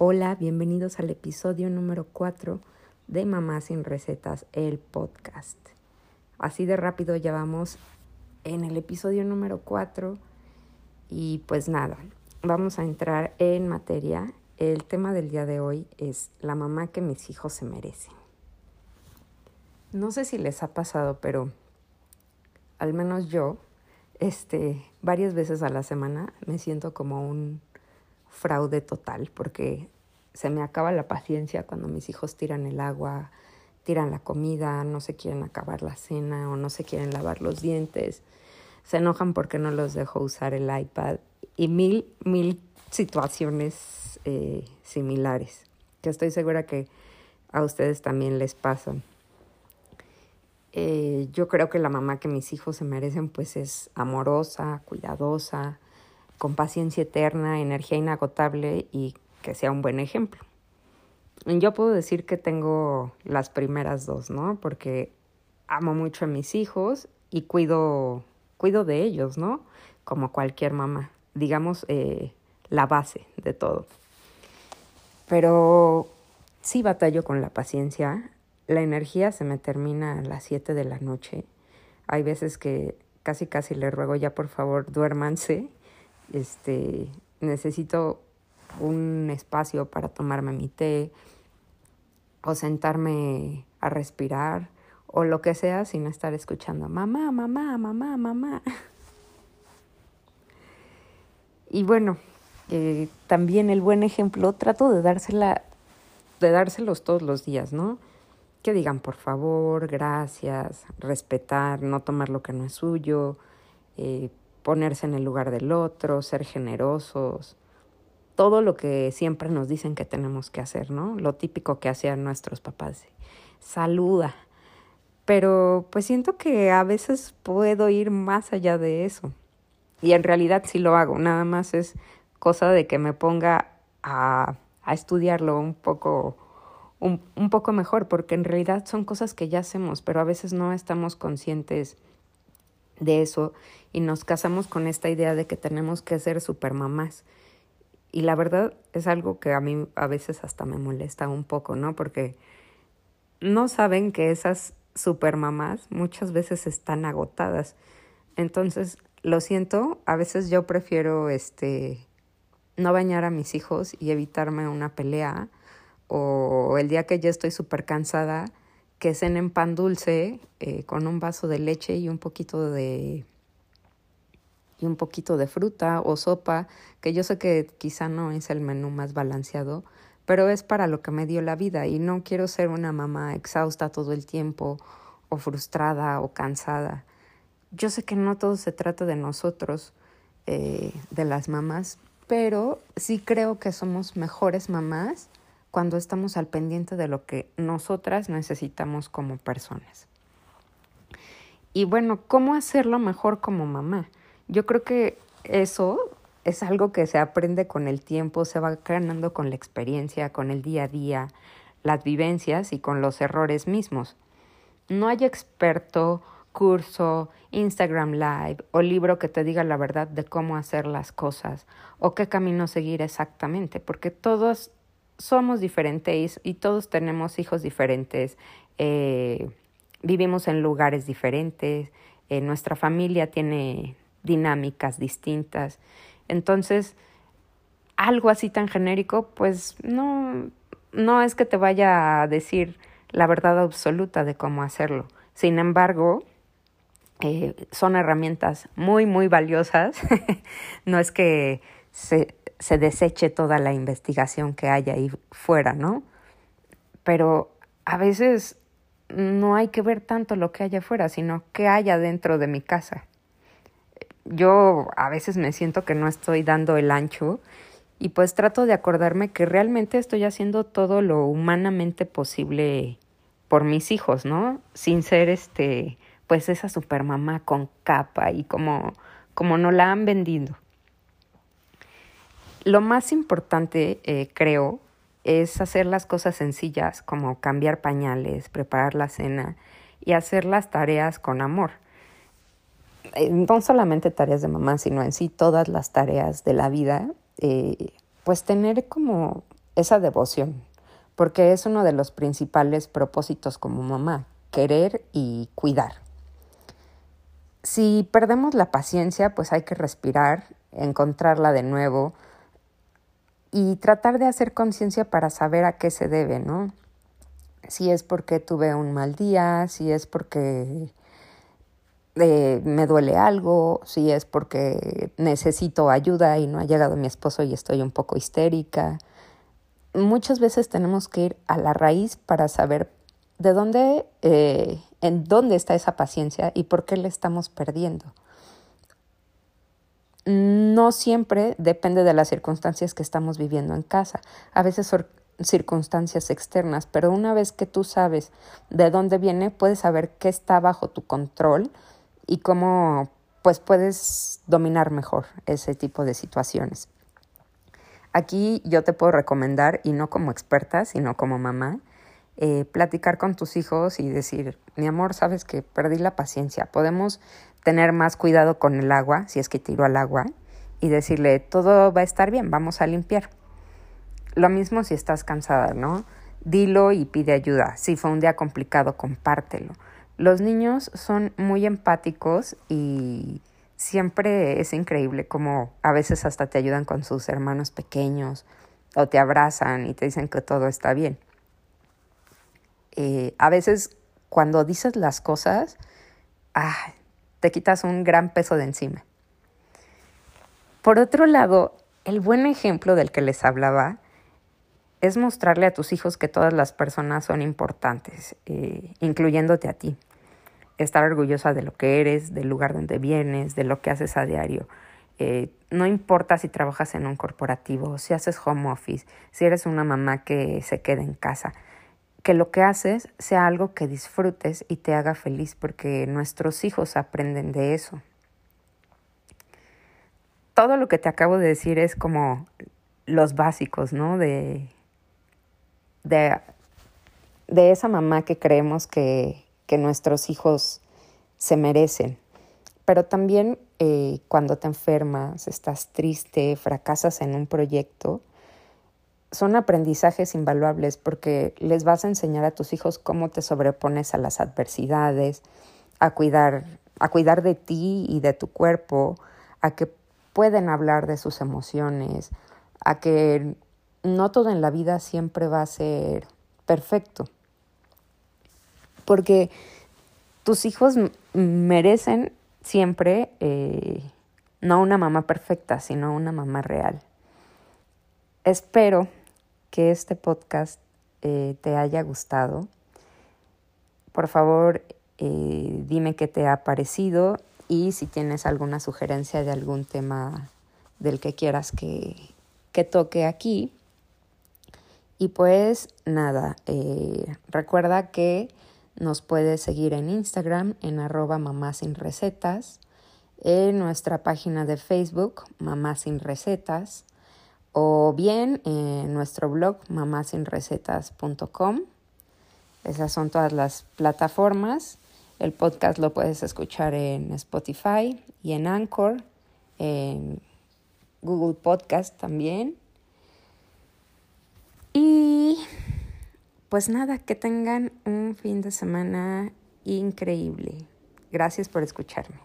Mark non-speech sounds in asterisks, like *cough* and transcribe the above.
Hola, bienvenidos al episodio número 4 de Mamá sin Recetas, el podcast. Así de rápido ya vamos en el episodio número 4 y pues nada, vamos a entrar en materia. El tema del día de hoy es la mamá que mis hijos se merecen. No sé si les ha pasado, pero al menos yo, este, varias veces a la semana me siento como un fraude total porque se me acaba la paciencia cuando mis hijos tiran el agua, tiran la comida, no se quieren acabar la cena o no se quieren lavar los dientes, se enojan porque no los dejo usar el iPad y mil, mil situaciones eh, similares que estoy segura que a ustedes también les pasan. Eh, yo creo que la mamá que mis hijos se merecen pues es amorosa, cuidadosa, con paciencia eterna, energía inagotable y que sea un buen ejemplo. Yo puedo decir que tengo las primeras dos, ¿no? Porque amo mucho a mis hijos y cuido, cuido de ellos, ¿no? Como cualquier mamá, digamos, eh, la base de todo. Pero sí batallo con la paciencia. La energía se me termina a las 7 de la noche. Hay veces que casi casi le ruego ya por favor duérmanse este, necesito un espacio para tomarme mi té o sentarme a respirar o lo que sea sin estar escuchando mamá, mamá, mamá, mamá. Y bueno, eh, también el buen ejemplo, trato de dársela, de dárselos todos los días, ¿no? Que digan por favor, gracias, respetar, no tomar lo que no es suyo, eh, ponerse en el lugar del otro, ser generosos, todo lo que siempre nos dicen que tenemos que hacer, ¿no? Lo típico que hacían nuestros papás. Saluda. Pero pues siento que a veces puedo ir más allá de eso. Y en realidad sí lo hago, nada más es cosa de que me ponga a, a estudiarlo un poco, un, un poco mejor, porque en realidad son cosas que ya hacemos, pero a veces no estamos conscientes de eso y nos casamos con esta idea de que tenemos que ser supermamás. Y la verdad es algo que a mí a veces hasta me molesta un poco, ¿no? Porque no saben que esas supermamás muchas veces están agotadas. Entonces, lo siento, a veces yo prefiero este no bañar a mis hijos y evitarme una pelea o el día que ya estoy súper cansada, que cenen pan dulce eh, con un vaso de leche y un poquito de y un poquito de fruta o sopa, que yo sé que quizá no es el menú más balanceado, pero es para lo que me dio la vida y no quiero ser una mamá exhausta todo el tiempo o frustrada o cansada. Yo sé que no todo se trata de nosotros, eh, de las mamás, pero sí creo que somos mejores mamás cuando estamos al pendiente de lo que nosotras necesitamos como personas. Y bueno, ¿cómo hacerlo mejor como mamá? Yo creo que eso es algo que se aprende con el tiempo, se va ganando con la experiencia, con el día a día, las vivencias y con los errores mismos. No hay experto, curso, Instagram Live o libro que te diga la verdad de cómo hacer las cosas o qué camino seguir exactamente, porque todos somos diferentes y todos tenemos hijos diferentes, eh, vivimos en lugares diferentes, eh, nuestra familia tiene dinámicas distintas. Entonces, algo así tan genérico, pues no, no es que te vaya a decir la verdad absoluta de cómo hacerlo. Sin embargo, eh, son herramientas muy, muy valiosas. *laughs* no es que se, se deseche toda la investigación que haya ahí fuera, ¿no? Pero a veces no hay que ver tanto lo que haya afuera, sino qué haya dentro de mi casa. Yo a veces me siento que no estoy dando el ancho y pues trato de acordarme que realmente estoy haciendo todo lo humanamente posible por mis hijos, ¿no? Sin ser este, pues esa supermamá con capa y como, como no la han vendido. Lo más importante, eh, creo, es hacer las cosas sencillas como cambiar pañales, preparar la cena y hacer las tareas con amor. Eh, no solamente tareas de mamá, sino en sí todas las tareas de la vida, eh, pues tener como esa devoción, porque es uno de los principales propósitos como mamá, querer y cuidar. Si perdemos la paciencia, pues hay que respirar, encontrarla de nuevo y tratar de hacer conciencia para saber a qué se debe, ¿no? Si es porque tuve un mal día, si es porque eh, me duele algo, si es porque necesito ayuda y no ha llegado mi esposo y estoy un poco histérica. Muchas veces tenemos que ir a la raíz para saber de dónde, eh, en dónde está esa paciencia y por qué la estamos perdiendo. No siempre depende de las circunstancias que estamos viviendo en casa. A veces son circunstancias externas, pero una vez que tú sabes de dónde viene, puedes saber qué está bajo tu control y cómo pues puedes dominar mejor ese tipo de situaciones. Aquí yo te puedo recomendar, y no como experta, sino como mamá, eh, platicar con tus hijos y decir, mi amor, sabes que perdí la paciencia, podemos tener más cuidado con el agua, si es que tiro al agua, y decirle, todo va a estar bien, vamos a limpiar. Lo mismo si estás cansada, ¿no? Dilo y pide ayuda. Si fue un día complicado, compártelo. Los niños son muy empáticos y siempre es increíble como a veces hasta te ayudan con sus hermanos pequeños o te abrazan y te dicen que todo está bien. Eh, a veces cuando dices las cosas, ah, te quitas un gran peso de encima. Por otro lado, el buen ejemplo del que les hablaba es mostrarle a tus hijos que todas las personas son importantes, eh, incluyéndote a ti. Estar orgullosa de lo que eres, del lugar donde vienes, de lo que haces a diario. Eh, no importa si trabajas en un corporativo, si haces home office, si eres una mamá que se queda en casa que lo que haces sea algo que disfrutes y te haga feliz, porque nuestros hijos aprenden de eso. Todo lo que te acabo de decir es como los básicos, ¿no? De, de, esa mamá que creemos que, que, nuestros hijos se merecen. Pero también eh, cuando te enfermas, estás triste, fracasas en un proyecto, son aprendizajes invaluables porque les vas a enseñar a tus hijos cómo te sobrepones a las adversidades, a cuidar, a cuidar de ti y de tu cuerpo, a que pueden hablar de sus emociones, a que no todo en la vida siempre va a ser perfecto. Porque tus hijos merecen siempre eh, no una mamá perfecta, sino una mamá real. Espero que este podcast eh, te haya gustado. Por favor, eh, dime qué te ha parecido y si tienes alguna sugerencia de algún tema del que quieras que, que toque aquí. Y pues nada, eh, recuerda que nos puedes seguir en Instagram en arroba mamá sin recetas, en nuestra página de Facebook Mamá sin recetas o bien en nuestro blog mamasinrecetas.com. Esas son todas las plataformas. El podcast lo puedes escuchar en Spotify y en Anchor, en Google Podcast también. Y pues nada, que tengan un fin de semana increíble. Gracias por escucharme.